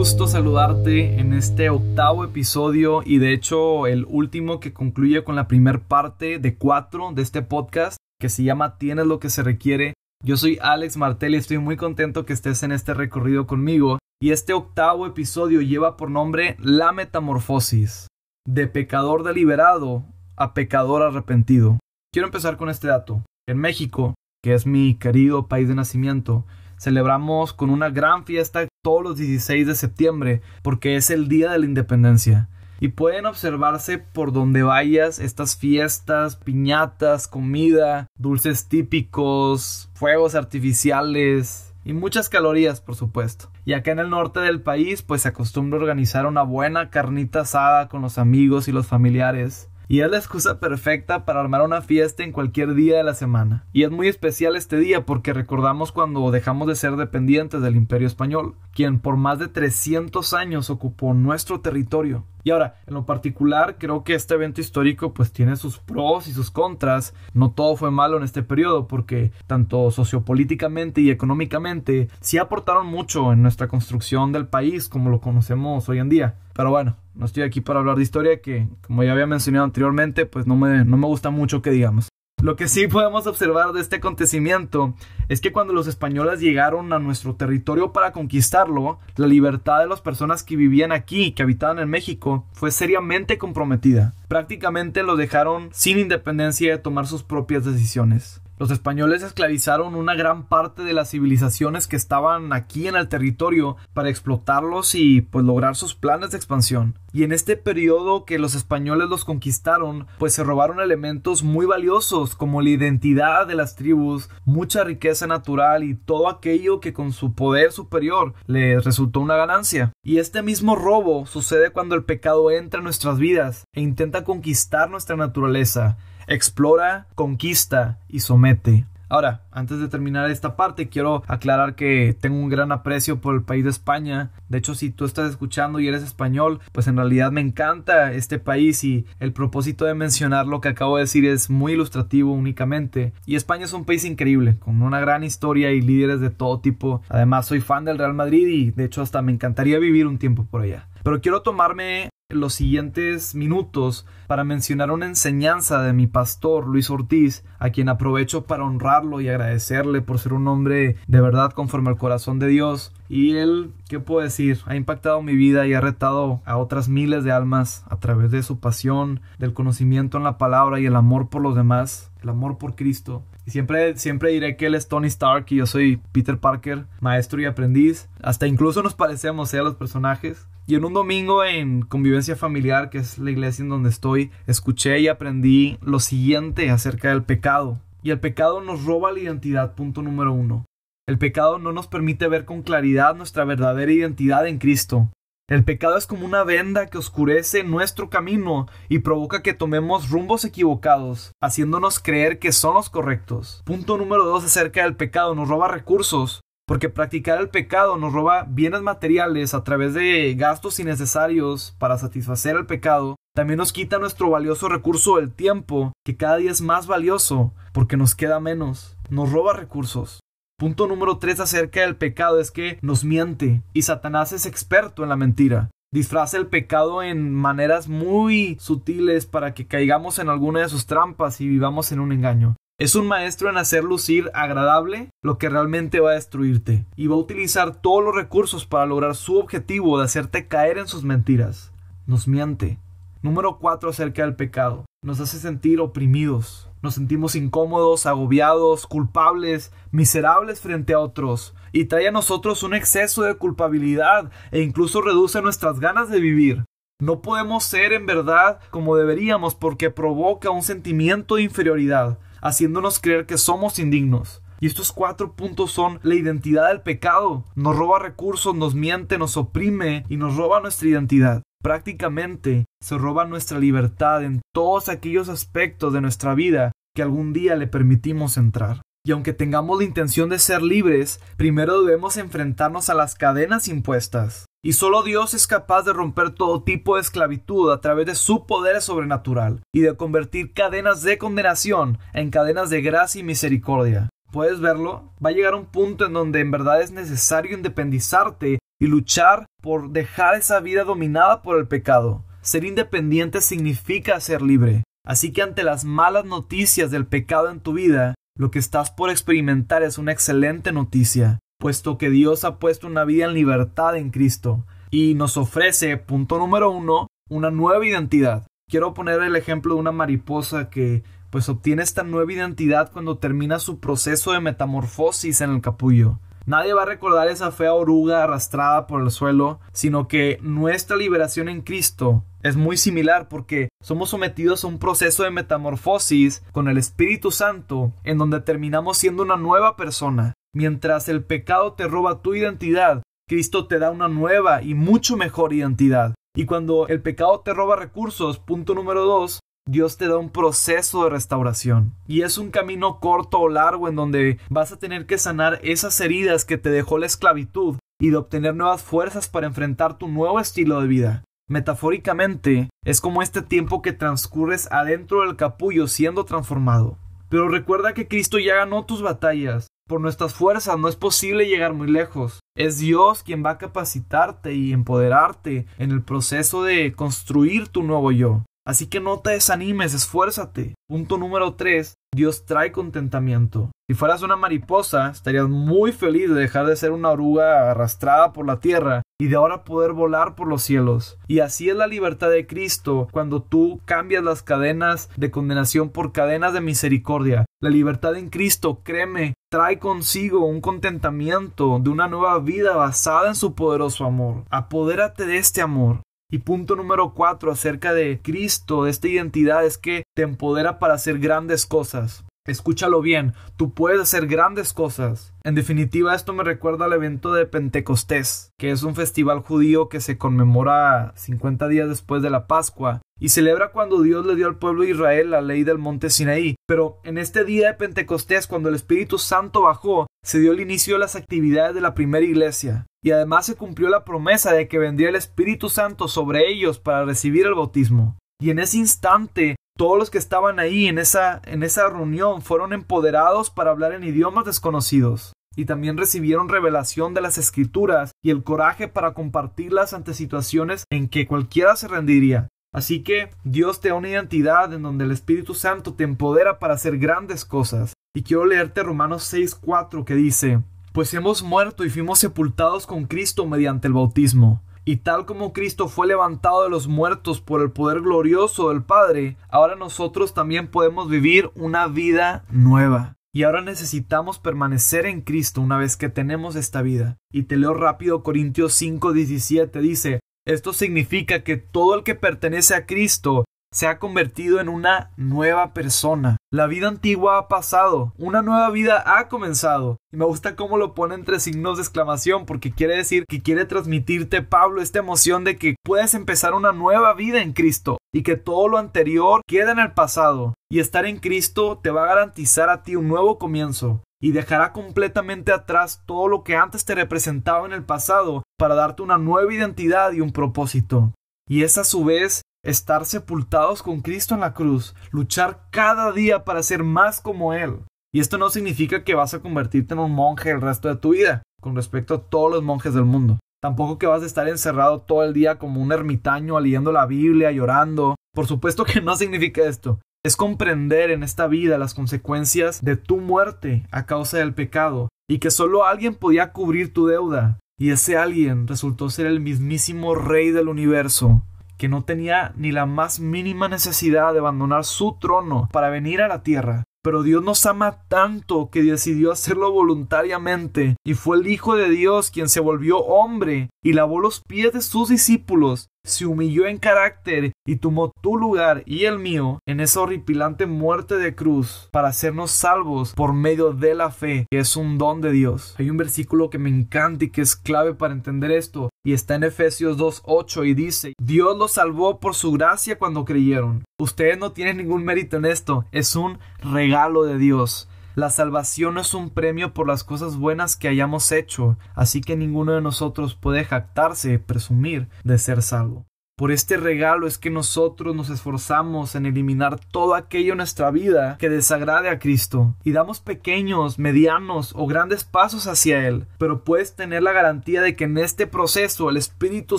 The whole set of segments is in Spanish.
gusto saludarte en este octavo episodio y de hecho el último que concluye con la primer parte de cuatro de este podcast que se llama Tienes lo que se requiere. Yo soy Alex Martel y estoy muy contento que estés en este recorrido conmigo y este octavo episodio lleva por nombre La Metamorfosis, de pecador deliberado a pecador arrepentido. Quiero empezar con este dato. En México, que es mi querido país de nacimiento, celebramos con una gran fiesta todos los 16 de septiembre porque es el día de la independencia. Y pueden observarse por donde vayas estas fiestas, piñatas, comida, dulces típicos, fuegos artificiales y muchas calorías, por supuesto. Y acá en el norte del país, pues se acostumbra organizar una buena carnita asada con los amigos y los familiares y es la excusa perfecta para armar una fiesta en cualquier día de la semana. Y es muy especial este día porque recordamos cuando dejamos de ser dependientes del Imperio Español, quien por más de 300 años ocupó nuestro territorio. Y ahora, en lo particular, creo que este evento histórico pues tiene sus pros y sus contras. No todo fue malo en este periodo porque tanto sociopolíticamente y económicamente sí aportaron mucho en nuestra construcción del país como lo conocemos hoy en día. Pero bueno, no estoy aquí para hablar de historia que, como ya había mencionado anteriormente, pues no me, no me gusta mucho que digamos. Lo que sí podemos observar de este acontecimiento es que cuando los españoles llegaron a nuestro territorio para conquistarlo, la libertad de las personas que vivían aquí, que habitaban en México, fue seriamente comprometida. Prácticamente los dejaron sin independencia de tomar sus propias decisiones. Los españoles esclavizaron una gran parte de las civilizaciones que estaban aquí en el territorio para explotarlos y pues lograr sus planes de expansión. Y en este periodo que los españoles los conquistaron, pues se robaron elementos muy valiosos como la identidad de las tribus, mucha riqueza natural y todo aquello que con su poder superior les resultó una ganancia. Y este mismo robo sucede cuando el pecado entra en nuestras vidas e intenta conquistar nuestra naturaleza explora, conquista y somete. Ahora, antes de terminar esta parte, quiero aclarar que tengo un gran aprecio por el país de España. De hecho, si tú estás escuchando y eres español, pues en realidad me encanta este país y el propósito de mencionar lo que acabo de decir es muy ilustrativo únicamente. Y España es un país increíble, con una gran historia y líderes de todo tipo. Además, soy fan del Real Madrid y de hecho hasta me encantaría vivir un tiempo por allá. Pero quiero tomarme los siguientes minutos para mencionar una enseñanza de mi pastor Luis Ortiz, a quien aprovecho para honrarlo y agradecerle por ser un hombre de verdad conforme al corazón de Dios. Y él, ¿qué puedo decir? Ha impactado mi vida y ha retado a otras miles de almas a través de su pasión, del conocimiento en la palabra y el amor por los demás, el amor por Cristo. Y siempre, siempre diré que él es Tony Stark y yo soy Peter Parker, maestro y aprendiz. Hasta incluso nos parecemos a los personajes. Y en un domingo en convivencia familiar, que es la iglesia en donde estoy, escuché y aprendí lo siguiente acerca del pecado. Y el pecado nos roba la identidad, punto número uno. El pecado no nos permite ver con claridad nuestra verdadera identidad en Cristo. El pecado es como una venda que oscurece nuestro camino y provoca que tomemos rumbos equivocados, haciéndonos creer que son los correctos. Punto número dos acerca del pecado, nos roba recursos, porque practicar el pecado nos roba bienes materiales a través de gastos innecesarios para satisfacer el pecado. También nos quita nuestro valioso recurso del tiempo, que cada día es más valioso porque nos queda menos. Nos roba recursos. Punto número 3 acerca del pecado es que nos miente y Satanás es experto en la mentira. Disfraza el pecado en maneras muy sutiles para que caigamos en alguna de sus trampas y vivamos en un engaño. Es un maestro en hacer lucir agradable lo que realmente va a destruirte y va a utilizar todos los recursos para lograr su objetivo de hacerte caer en sus mentiras. Nos miente. Número 4 acerca del pecado. Nos hace sentir oprimidos, nos sentimos incómodos, agobiados, culpables, miserables frente a otros, y trae a nosotros un exceso de culpabilidad e incluso reduce nuestras ganas de vivir. No podemos ser en verdad como deberíamos porque provoca un sentimiento de inferioridad, haciéndonos creer que somos indignos. Y estos cuatro puntos son la identidad del pecado. Nos roba recursos, nos miente, nos oprime y nos roba nuestra identidad. Prácticamente se roba nuestra libertad en todos aquellos aspectos de nuestra vida que algún día le permitimos entrar. Aunque tengamos la intención de ser libres, primero debemos enfrentarnos a las cadenas impuestas. Y solo Dios es capaz de romper todo tipo de esclavitud a través de su poder sobrenatural y de convertir cadenas de condenación en cadenas de gracia y misericordia. ¿Puedes verlo? Va a llegar un punto en donde en verdad es necesario independizarte y luchar por dejar esa vida dominada por el pecado. Ser independiente significa ser libre. Así que ante las malas noticias del pecado en tu vida, lo que estás por experimentar es una excelente noticia, puesto que Dios ha puesto una vida en libertad en Cristo y nos ofrece, punto número uno, una nueva identidad. Quiero poner el ejemplo de una mariposa que pues obtiene esta nueva identidad cuando termina su proceso de metamorfosis en el capullo. Nadie va a recordar esa fea oruga arrastrada por el suelo, sino que nuestra liberación en Cristo es muy similar porque somos sometidos a un proceso de metamorfosis con el Espíritu Santo en donde terminamos siendo una nueva persona. Mientras el pecado te roba tu identidad, Cristo te da una nueva y mucho mejor identidad. Y cuando el pecado te roba recursos, punto número dos, Dios te da un proceso de restauración. Y es un camino corto o largo en donde vas a tener que sanar esas heridas que te dejó la esclavitud y de obtener nuevas fuerzas para enfrentar tu nuevo estilo de vida. Metafóricamente, es como este tiempo que transcurres adentro del capullo siendo transformado. Pero recuerda que Cristo ya ganó tus batallas. Por nuestras fuerzas no es posible llegar muy lejos. Es Dios quien va a capacitarte y empoderarte en el proceso de construir tu nuevo yo. Así que no te desanimes, esfuérzate. Punto número 3. Dios trae contentamiento. Si fueras una mariposa, estarías muy feliz de dejar de ser una oruga arrastrada por la tierra y de ahora poder volar por los cielos. Y así es la libertad de Cristo cuando tú cambias las cadenas de condenación por cadenas de misericordia. La libertad en Cristo, créeme, trae consigo un contentamiento de una nueva vida basada en su poderoso amor. Apodérate de este amor. Y punto número cuatro acerca de Cristo, de esta identidad, es que te empodera para hacer grandes cosas. Escúchalo bien, tú puedes hacer grandes cosas. En definitiva, esto me recuerda al evento de Pentecostés, que es un festival judío que se conmemora 50 días después de la Pascua y celebra cuando Dios le dio al pueblo de Israel la ley del monte Sinaí. Pero en este día de Pentecostés, cuando el Espíritu Santo bajó, se dio el inicio de las actividades de la primera iglesia. Y además se cumplió la promesa de que vendría el Espíritu Santo sobre ellos para recibir el bautismo. Y en ese instante todos los que estaban ahí en esa, en esa reunión fueron empoderados para hablar en idiomas desconocidos y también recibieron revelación de las escrituras y el coraje para compartirlas ante situaciones en que cualquiera se rendiría. Así que Dios te da una identidad en donde el Espíritu Santo te empodera para hacer grandes cosas. Y quiero leerte Romanos 6:4 que dice, Pues hemos muerto y fuimos sepultados con Cristo mediante el bautismo y tal como Cristo fue levantado de los muertos por el poder glorioso del Padre, ahora nosotros también podemos vivir una vida nueva. Y ahora necesitamos permanecer en Cristo una vez que tenemos esta vida. Y te leo rápido Corintios 5:17 dice, esto significa que todo el que pertenece a Cristo se ha convertido en una nueva persona. La vida antigua ha pasado, una nueva vida ha comenzado. Y me gusta cómo lo pone entre signos de exclamación porque quiere decir que quiere transmitirte Pablo esta emoción de que puedes empezar una nueva vida en Cristo y que todo lo anterior queda en el pasado. Y estar en Cristo te va a garantizar a ti un nuevo comienzo y dejará completamente atrás todo lo que antes te representaba en el pasado para darte una nueva identidad y un propósito. Y es a su vez estar sepultados con Cristo en la cruz, luchar cada día para ser más como Él. Y esto no significa que vas a convertirte en un monje el resto de tu vida, con respecto a todos los monjes del mundo. Tampoco que vas a estar encerrado todo el día como un ermitaño leyendo la Biblia, llorando. Por supuesto que no significa esto. Es comprender en esta vida las consecuencias de tu muerte a causa del pecado y que solo alguien podía cubrir tu deuda. Y ese alguien resultó ser el mismísimo Rey del universo, que no tenía ni la más mínima necesidad de abandonar su trono para venir a la tierra. Pero Dios nos ama tanto que decidió hacerlo voluntariamente, y fue el Hijo de Dios quien se volvió hombre y lavó los pies de sus discípulos se humilló en carácter y tomó tu lugar y el mío en esa horripilante muerte de cruz para hacernos salvos por medio de la fe, que es un don de Dios. Hay un versículo que me encanta y que es clave para entender esto, y está en Efesios 2.8 y dice, Dios los salvó por su gracia cuando creyeron. Ustedes no tienen ningún mérito en esto, es un regalo de Dios. La salvación es un premio por las cosas buenas que hayamos hecho, así que ninguno de nosotros puede jactarse, presumir de ser salvo. Por este regalo es que nosotros nos esforzamos en eliminar todo aquello en nuestra vida que desagrade a Cristo y damos pequeños, medianos o grandes pasos hacia Él. Pero puedes tener la garantía de que en este proceso el Espíritu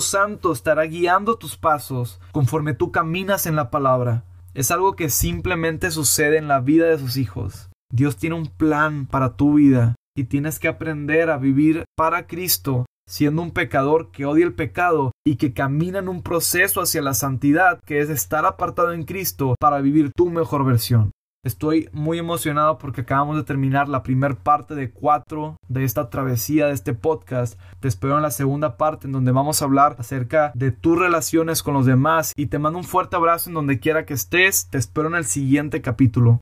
Santo estará guiando tus pasos conforme tú caminas en la palabra. Es algo que simplemente sucede en la vida de sus hijos. Dios tiene un plan para tu vida y tienes que aprender a vivir para Cristo siendo un pecador que odia el pecado y que camina en un proceso hacia la santidad, que es estar apartado en Cristo para vivir tu mejor versión. Estoy muy emocionado porque acabamos de terminar la primera parte de cuatro de esta travesía de este podcast. Te espero en la segunda parte en donde vamos a hablar acerca de tus relaciones con los demás y te mando un fuerte abrazo en donde quiera que estés. Te espero en el siguiente capítulo.